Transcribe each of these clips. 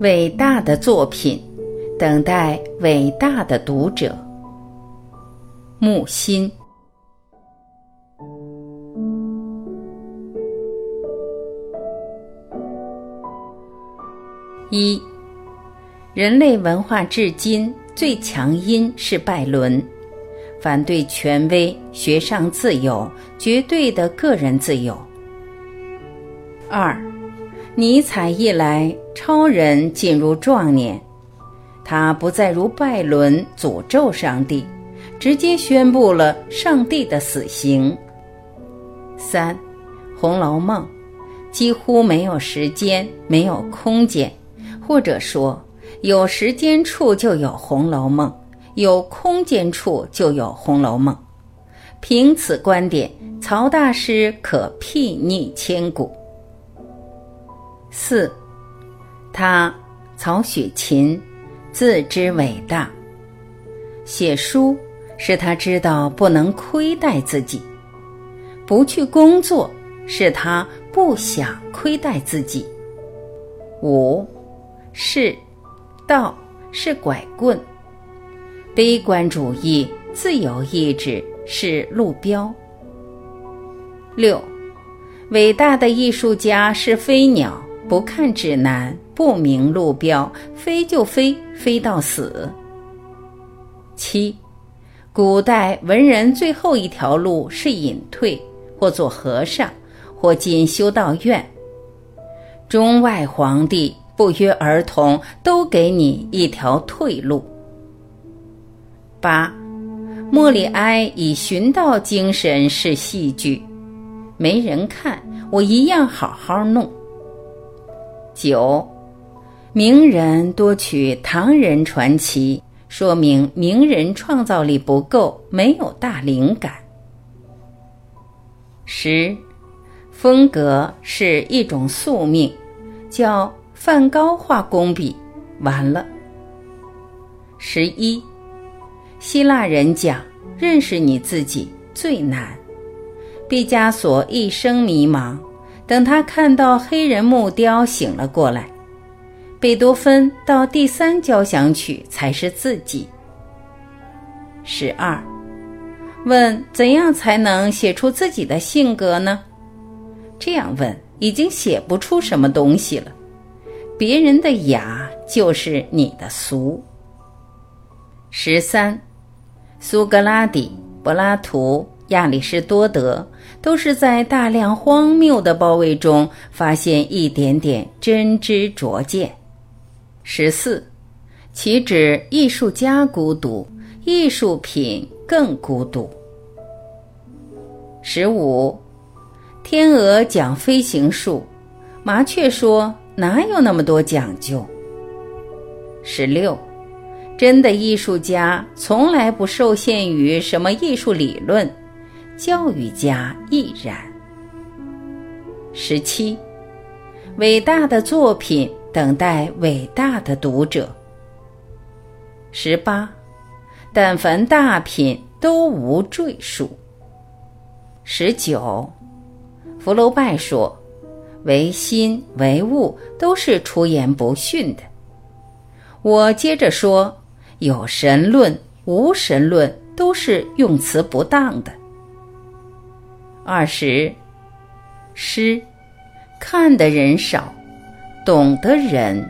伟大的作品，等待伟大的读者。木心。一，人类文化至今最强音是拜伦，反对权威、学上自由、绝对的个人自由。二。尼采一来，超人进入壮年，他不再如拜伦诅咒上帝，直接宣布了上帝的死刑。三，《红楼梦》几乎没有时间，没有空间，或者说有时间处就有《红楼梦》，有空间处就有《红楼梦》。凭此观点，曹大师可睥睨千古。四，他曹雪芹自知伟大。写书是他知道不能亏待自己，不去工作是他不想亏待自己。五，是道是拐棍，悲观主义、自由意志是路标。六，伟大的艺术家是飞鸟。不看指南，不明路标，飞就飞，飞到死。七，古代文人最后一条路是隐退，或做和尚，或进修道院。中外皇帝不约而同都给你一条退路。八，莫里埃以寻道精神是戏剧，没人看，我一样好好弄。九，名人多取唐人传奇，说明名人创造力不够，没有大灵感。十，风格是一种宿命，叫梵高画工笔，完了。十一，希腊人讲认识你自己最难，毕加索一生迷茫。等他看到黑人木雕，醒了过来。贝多芬到第三交响曲才是自己。十二，问怎样才能写出自己的性格呢？这样问已经写不出什么东西了。别人的雅就是你的俗。十三，苏格拉底、柏拉图。亚里士多德都是在大量荒谬的包围中发现一点点真知灼见。十四，岂止艺术家孤独，艺术品更孤独。十五，天鹅讲飞行术，麻雀说哪有那么多讲究。十六，真的艺术家从来不受限于什么艺术理论。教育家亦然。十七，伟大的作品等待伟大的读者。十八，但凡大品都无赘述。十九，福楼拜说，唯心唯物都是出言不逊的。我接着说，有神论无神论都是用词不当的。二十，诗，看的人少，懂的人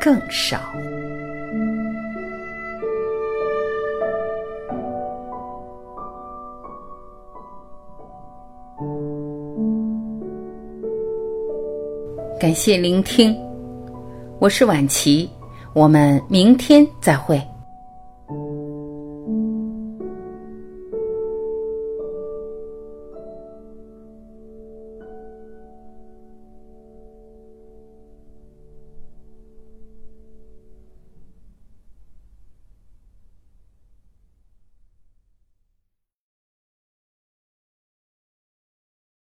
更少。感谢聆听，我是晚琪，我们明天再会。